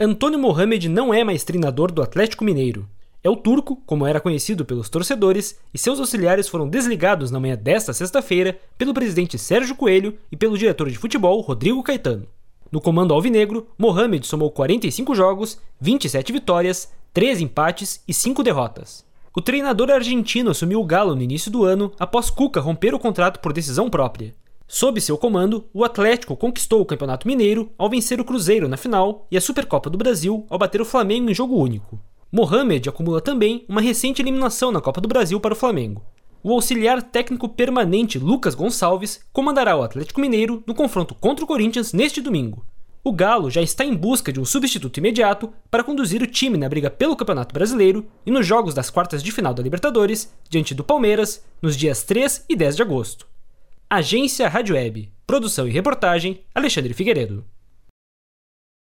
Antônio Mohamed não é mais treinador do Atlético Mineiro. É o turco, como era conhecido pelos torcedores, e seus auxiliares foram desligados na manhã desta sexta-feira pelo presidente Sérgio Coelho e pelo diretor de futebol Rodrigo Caetano. No comando alvinegro, Mohamed somou 45 jogos, 27 vitórias, 3 empates e 5 derrotas. O treinador argentino assumiu o Galo no início do ano após Cuca romper o contrato por decisão própria. Sob seu comando, o Atlético conquistou o Campeonato Mineiro ao vencer o Cruzeiro na final e a Supercopa do Brasil ao bater o Flamengo em jogo único. Mohamed acumula também uma recente eliminação na Copa do Brasil para o Flamengo. O auxiliar técnico permanente Lucas Gonçalves comandará o Atlético Mineiro no confronto contra o Corinthians neste domingo. O Galo já está em busca de um substituto imediato para conduzir o time na briga pelo Campeonato Brasileiro e nos jogos das quartas de final da Libertadores, diante do Palmeiras, nos dias 3 e 10 de agosto. Agência Rádio Web. Produção e reportagem Alexandre Figueiredo.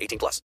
18 plus.